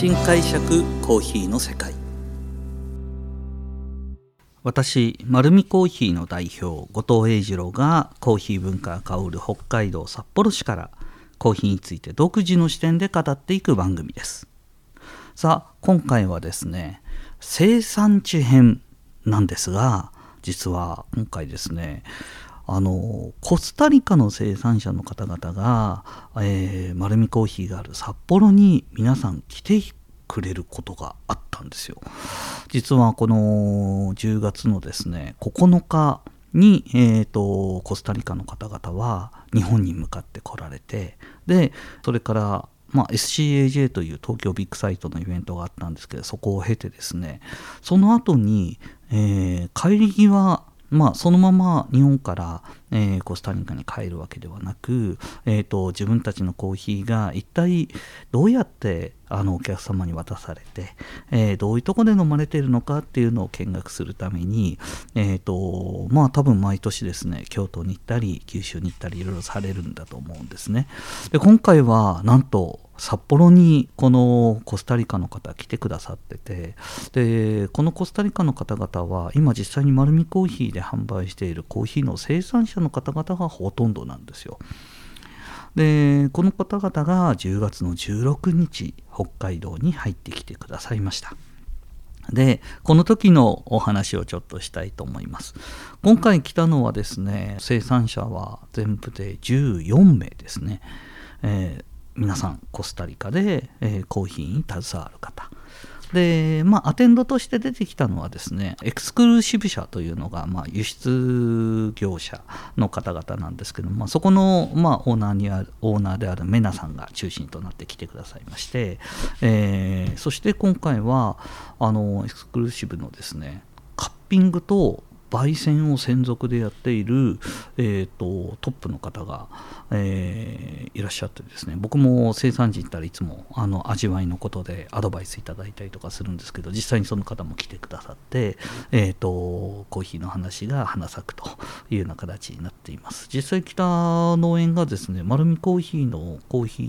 新解釈コーヒーの世界。私丸見コーヒーの代表後藤英二郎がコーヒー文化が香る北海道札幌市からコーヒーについて独自の視点で語っていく番組です。さあ今回はですね生産地編なんですが実は今回ですねあのコスタリカの生産者の方々が、えー、丸見コーヒーがある札幌に皆さん来てくれることがあったんですよ。実はこの10月のですね9日に、えーと、コスタリカの方々は日本に向かって来られてでそれからまあ、SCAJ という東京ビッグサイトのイベントがあったんですけどそこを経てですねその後に、えー、帰り際まあ、そのまま日本から、えー、コスタリカに帰るわけではなく、えーと、自分たちのコーヒーが一体どうやってあのお客様に渡されて、えー、どういうとこで飲まれているのかっていうのを見学するために、えーとまあ、多分毎年ですね京都に行ったり九州に行ったりいろいろされるんだと思うんですね。で今回はなんと札幌にこのコスタリカの方来てくださっててでこのコスタリカの方々は今実際に丸見コーヒーで販売しているコーヒーの生産者の方々がほとんどなんですよ。でこの方々が10月の16日北海道に入ってきてくださいました。でこの時のお話をちょっとしたいと思います今回来たのはですね生産者は全部で14名ですね、えー、皆さんコスタリカで、えー、コーヒーに携わる方でまあアテンドとして出てきたのはですねエクスクルーシブ社というのが、まあ、輸出業者の方々なんですけど、まあ、そこの、まあ、オーナーにあるオーナーであるメナさんが中心となって来てくださいまして、えー、そして今回はあのエクスクルーシブのですねカッピングと焙煎を専属でやっている、えーと、トップの方が、えー、いらっしゃってですね。僕も生産地行ったらいつもあの味わいのことでアドバイスいただいたりとかするんですけど実際にその方も来てくださって、えーと、コーヒーの話が花咲くというような形になっています。実際北農園がですね丸見コーヒーのコーヒ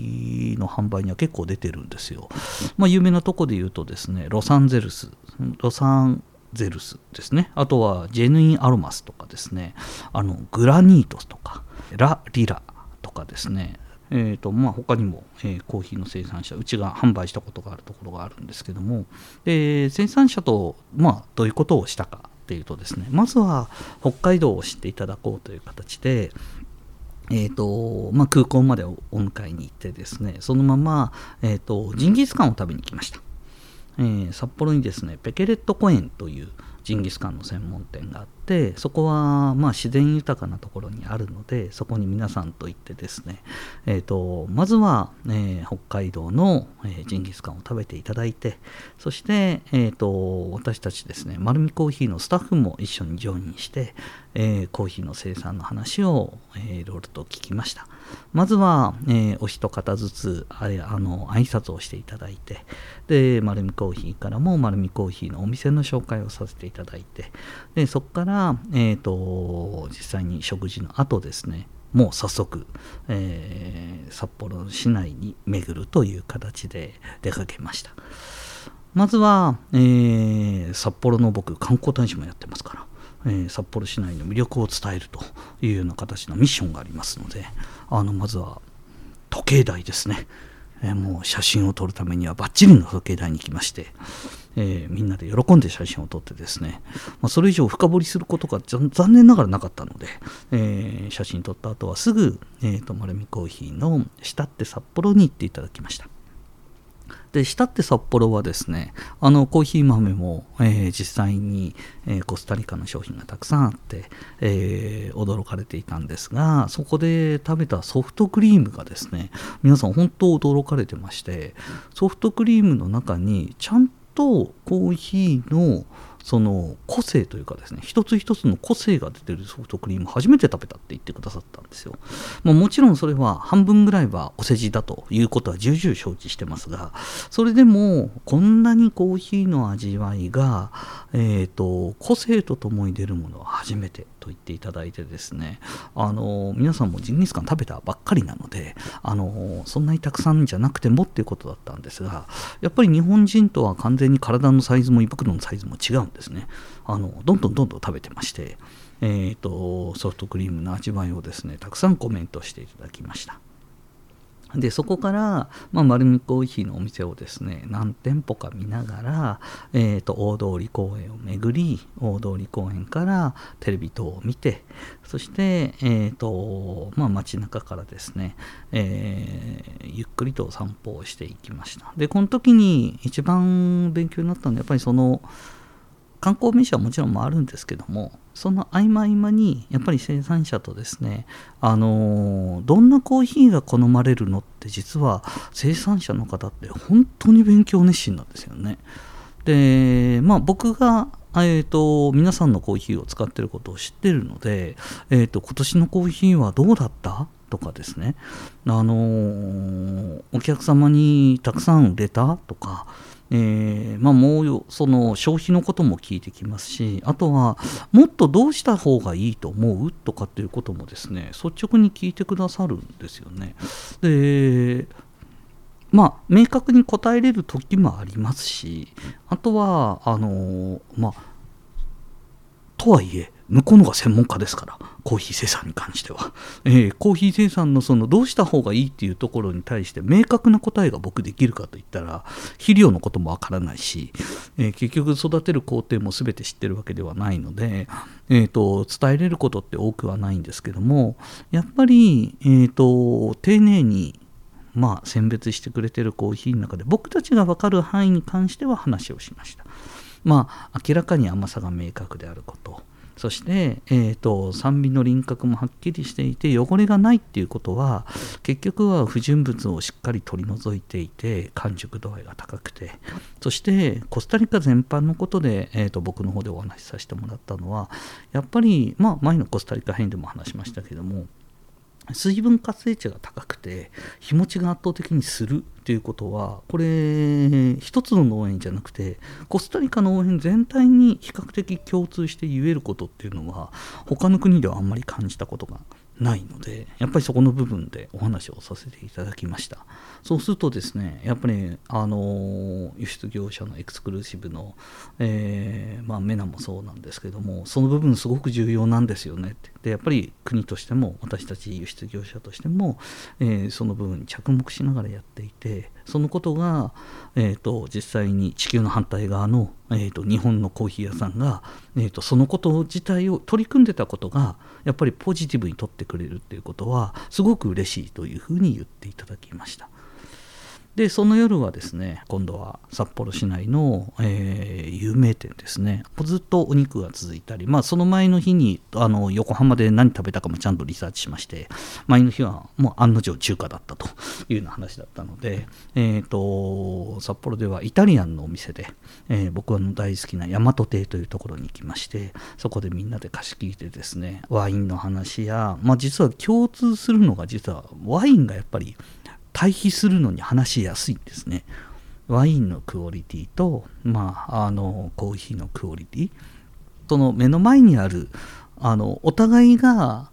ーの販売には結構出てるんですよ、まあ、有名なとこで言うとですねロサンゼルスロサンゼルスですね。あとはジェヌインアロマスとかですね。あのグラニートスとかラ・リラとかですね。えーとまあ、他にも、えー、コーヒーの生産者うちが販売したことがあるところがあるんですけども。で生産者と、まあ、どういうことをしたかっていうとですね。まずは北海道を知っていただこうという形でえーとまあ、空港までお迎えに行ってですね。そのまま、えーとジンギスカンを食べに来ました。えー、札幌にですねペケレット公園というジンギスカンの専門店があっててそこはまあ自然豊かなところにあるのでそこに皆さんと行ってですね、えーと、まずは、えー、北海道の、えー、ジンギスカンを食べていただいてそして、えーと、私たちですね丸見コーヒーのスタッフも一緒にジョインして、えー、コーヒーの生産の話を、え、いろいろと聞きました。まずは、えー、お一方ずつあれあの挨拶をしていただいてで丸見コーヒーからも丸見コーヒーのお店の紹介をさせていただいてでそこから、えーと、実際に食事の後ですねもう早速、えー、札幌市内に巡るという形で出かけました。まずは、えー、札幌の僕観光大使もやってますからえー、札幌市内の魅力を伝えるというような形のミッションがありますのであのまずは時計台ですね、えー、もう写真を撮るためにはバッチリの時計台に来まして、えー、みんなで喜んで写真を撮ってですね、まあ、それ以上深掘りすることが残念ながらなかったので、え写真撮った後はすぐ、えーと、丸見コーヒーの下って札幌に行っていただきました。で下って札幌はですねあのコーヒー豆も、えー、実際に、えー、コスタリカの商品がたくさんあって、えー、驚かれていたんですがそこで食べたソフトクリームがですね皆さん本当驚かれてましてソフトクリームの中にちゃんととコーヒーのその個性というかですね一つ一つの個性が出てるソフトクリーム初めて食べたって言ってくださったんですよ、まあ、もちろんそれは半分ぐらいはお世辞だということは重々承知してますがそれでもこんなにコーヒーの味わいが、えーと、個性とともに出るものは初めてと言っていただいてですねあの皆さんもジンギスカン食べたばっかりなのであのそんなにたくさんじゃなくてもっていうことだったんですがやっぱり日本人とは完全に体のサイズも胃袋のサイズも違うんですね。あのどんどんどんどん食べてましてえーと、ソフトクリームの味わいをですねたくさんコメントしていただきました。でそこから、まあ、丸見コーヒーのお店をですね何店舗か見ながら、えーと、大通公園を巡り大通公園からテレビ等を見てそして、えーとまあ、街中からですね、えー、ゆっくりと散歩をしていきました。でこの時に一番勉強になったのはやっぱりその観光名所はもちろんもあるんですけどもその合間合間にやっぱり生産者とですねあのどんなコーヒーが好まれるのって実は生産者の方って本当に勉強熱心なんですよね。でまあ僕がえーと、皆さんのコーヒーを使ってることを知ってるので、えーと、今年のコーヒーはどうだったとかですね、あのー、お客様にたくさん売れたとか、えー、まあ、もうその消費のことも聞いてきますしあとはもっとどうした方がいいと思うとかっていうこともですね率直に聞いてくださるんですよね。でまあ明確に答えれる時もありますしあとはあのまあとはいえ向こうのが専門家ですからコーヒー生産に関しては、えー、コーヒー生産のそのどうした方がいいっていうところに対して明確な答えが僕できるかといったら肥料のこともわからないし、えー、結局育てる工程も全て知ってるわけではないので、えーと、伝えれることって多くはないんですけどもやっぱり、えーと、丁寧にまあ、選別してくれてるコーヒーの中で僕たちが分かる範囲に関しては話をしました。まあ、明らかに甘さが明確であること。そして、えーと、酸味の輪郭もはっきりしていて汚れがないっていうことは結局は不純物をしっかり取り除いていて完熟度合いが高くて。そしてコスタリカ全般のことで、えーと、僕の方でお話しさせてもらったのはやっぱり、まあ、前のコスタリカ編でも話しましたけども水分活性値が高くて日持ちが圧倒的にするっていうことはこれ一つの農園じゃなくてコスタリカ農園全体に比較的共通して言えることっていうのは他の国ではあんまり感じたことがないのでやっぱりそこの部分でお話をさせていただきました。そうするとですねやっぱりあの輸出業者のエクスクルーシブの、えー、まあ、メナもそうなんですけどもその部分すごく重要なんですよねってでやっぱり国としても私たち輸出業者としても、えー、その部分に着目しながらやっていてそのことが、えーと、実際に地球の反対側の、えーと、日本のコーヒー屋さんが、えーと、そのこと自体を取り組んでたことがやっぱりポジティブに取ってくれるっていうことはすごく嬉しいというふうに言っていただきました。でその夜はですね今度は札幌市内の、えー、有名店ですね。ずっとお肉が続いたり、まあ、その前の日にあの横浜で何食べたかもちゃんとリサーチしまして前の日はもう案の定中華だったというような話だったので、えーと、札幌ではイタリアンのお店で、えー、僕の大好きな大和亭というところに行きましてそこでみんなで貸し切りでですねワインの話や、まあ、実は共通するのが実はワインがやっぱり対比するのに話しやすいんですね。ワインのクオリティと、まあ、あのコーヒーのクオリティその目の前にあるあのお互いが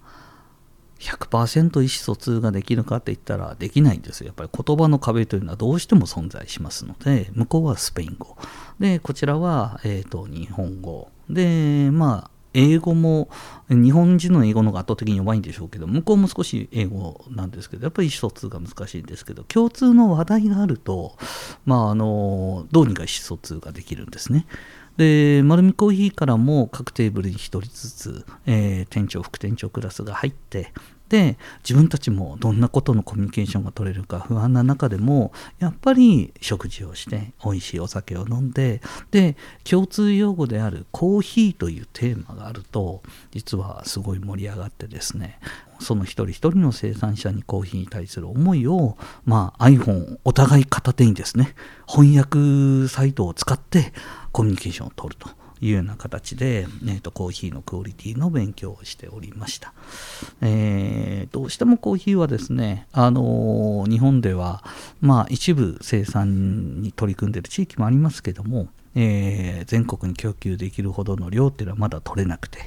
100%意思疎通ができるかって言ったらできないんですよ。やっぱり言葉の壁というのはどうしても存在しますので向こうはスペイン語でこちらは、えーと日本語でまあ英語も日本人の英語の方が圧倒的に弱いんでしょうけど向こうも少し英語なんですけどやっぱり意思疎通が難しいんですけど共通の話題があるとまああのどうにか意思疎通ができるんですね。で丸みコーヒーからも各テーブルに1人ずつ、えー、店長副店長クラスが入ってで自分たちもどんなことのコミュニケーションが取れるか不安な中でもやっぱり食事をして美味しいお酒を飲んでで共通用語であるコーヒーというテーマがあると実はすごい盛り上がってですねその一人一人の生産者にコーヒーに対する思いを、まあ、iPhone お互い片手にですね翻訳サイトを使ってコミュニケーションを取ると。いうような形で、えーと、コーヒーのクオリティの勉強をしておりました、えー、どうしてもコーヒーはですね、あのー、日本では、まあ、一部生産に取り組んでいる地域もありますけども、えー、全国に供給できるほどの量っていうのはまだ取れなくて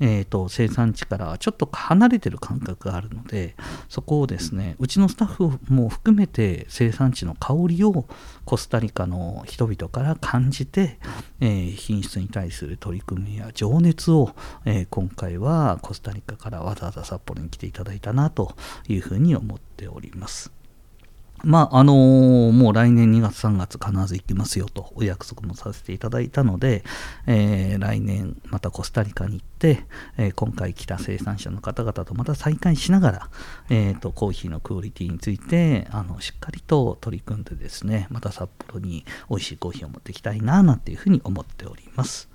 えーと、生産地からちょっと離れてる感覚があるのでそこをですねうちのスタッフも含めて生産地の香りをコスタリカの人々から感じて、えー、品質に対する取り組みや情熱を、えー、今回はコスタリカからわざわざ札幌に来ていただいたなというふうに思っております。まああのー、もう来年2月3月必ず行きますよとお約束もさせていただいたので、えー、来年またコスタリカに行って、えー、今回来た生産者の方々とまた再開しながら、えーと、コーヒーのクオリティについてあのしっかりと取り組んでですねまた札幌に美味しいコーヒーを持っていきたいななんていうふうに思っております。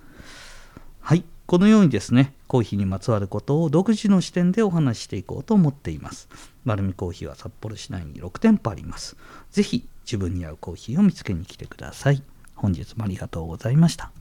はいこのようにですね、コーヒーにまつわることを独自の視点でお話ししていこうと思っています。丸見コーヒーは札幌市内に6店舗あります。是非自分に合うコーヒーを見つけに来てください。本日もありがとうございました。